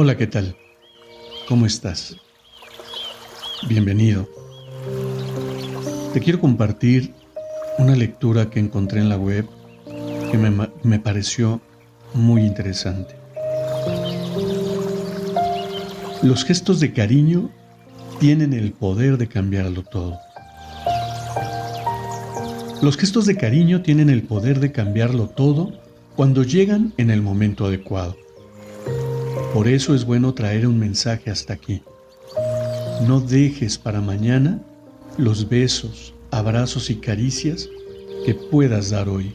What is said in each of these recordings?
Hola, ¿qué tal? ¿Cómo estás? Bienvenido. Te quiero compartir una lectura que encontré en la web que me, me pareció muy interesante. Los gestos de cariño tienen el poder de cambiarlo todo. Los gestos de cariño tienen el poder de cambiarlo todo cuando llegan en el momento adecuado. Por eso es bueno traer un mensaje hasta aquí. No dejes para mañana los besos, abrazos y caricias que puedas dar hoy,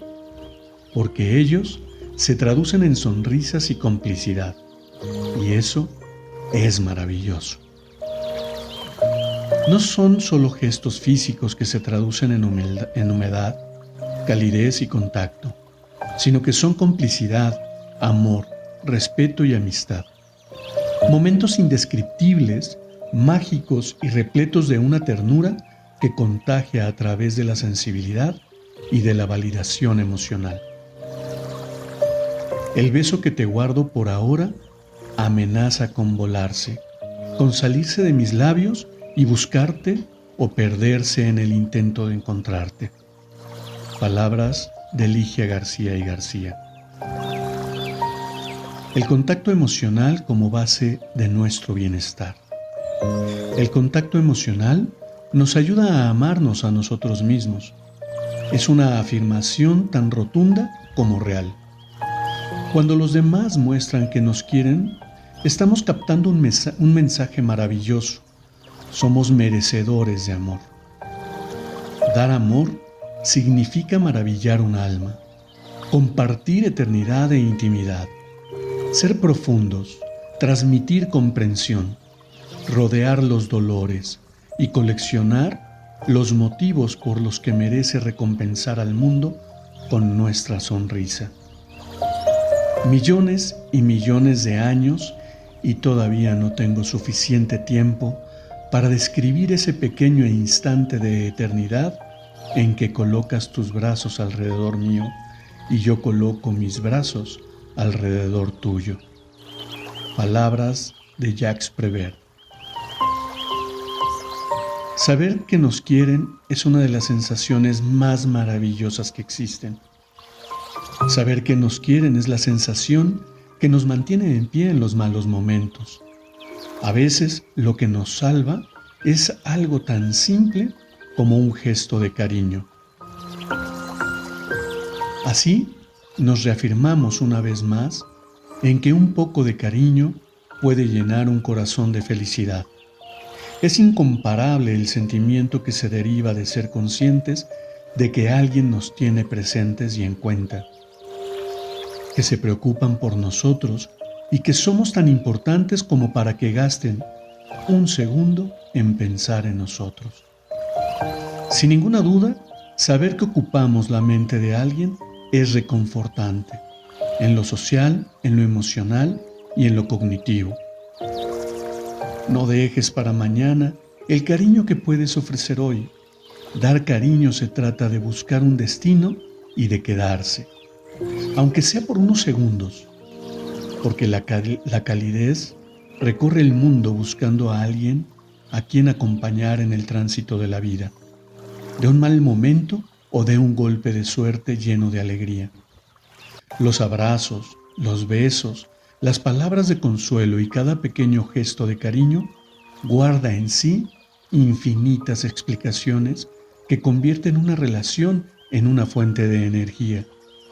porque ellos se traducen en sonrisas y complicidad, y eso es maravilloso. No son solo gestos físicos que se traducen en humedad, en humedad, calidez y contacto, sino que son complicidad, amor, respeto y amistad. Momentos indescriptibles, mágicos y repletos de una ternura que contagia a través de la sensibilidad y de la validación emocional. El beso que te guardo por ahora amenaza con volarse, con salirse de mis labios y buscarte o perderse en el intento de encontrarte. Palabras de Ligia García y García. El contacto emocional como base de nuestro bienestar. El contacto emocional nos ayuda a amarnos a nosotros mismos. Es una afirmación tan rotunda como real. Cuando los demás muestran que nos quieren, estamos captando un, mensaje maravilloso. Somos merecedores de amor. Dar amor significa maravillar un alma, compartir eternidad e intimidad ser profundos, transmitir comprensión, rodear los dolores y coleccionar los motivos por los que merece recompensar al mundo con nuestra sonrisa. Millones y millones de años y todavía no tengo suficiente tiempo para describir ese pequeño instante de eternidad en que colocas tus brazos alrededor mío y yo coloco mis brazos alrededor tuyo. Palabras de Jacques Prévert. Saber que nos quieren es una de las sensaciones más maravillosas que existen. Saber que nos quieren es la sensación que nos mantiene en pie en los malos momentos. A veces lo que nos salva es algo tan simple como un gesto de cariño. Así nos reafirmamos una vez más en que un poco de cariño puede llenar un corazón de felicidad. Es incomparable el sentimiento que se deriva de ser conscientes de que alguien nos tiene presentes y en cuenta, que se preocupan por nosotros y que somos tan importantes como para que gasten un segundo en pensar en nosotros. Sin ninguna duda, saber que ocupamos la mente de alguien es reconfortante, en lo social, en lo emocional y en lo cognitivo. No dejes para mañana el cariño que puedes ofrecer hoy. Dar cariño se trata de buscar un destino y de quedarse, aunque sea por unos segundos, porque la, la calidez recorre el mundo buscando a alguien a quien acompañar en el tránsito de la vida, de un mal momento o de un golpe de suerte lleno de alegría. Los abrazos, los besos, las palabras de consuelo y cada pequeño gesto de cariño guarda en sí infinitas explicaciones que convierten una relación en una fuente de energía,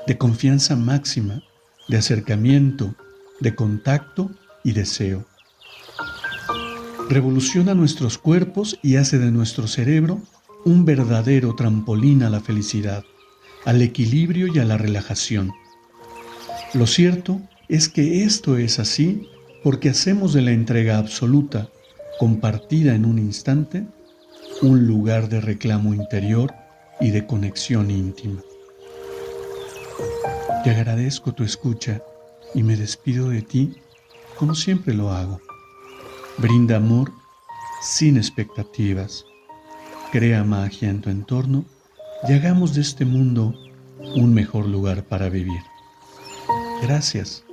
de confianza máxima, de acercamiento, de contacto y deseo. Revoluciona nuestros cuerpos y hace de nuestro cerebro un verdadero trampolín a la felicidad, al equilibrio y a la relajación. Lo cierto es que esto es así porque hacemos de la entrega absoluta, compartida en un instante, un lugar de reclamo interior y de conexión íntima. Te agradezco tu escucha y me despido de ti como siempre lo hago. Brinda amor sin expectativas. Crea magia en tu entorno y hagamos de este mundo un mejor lugar para vivir. Gracias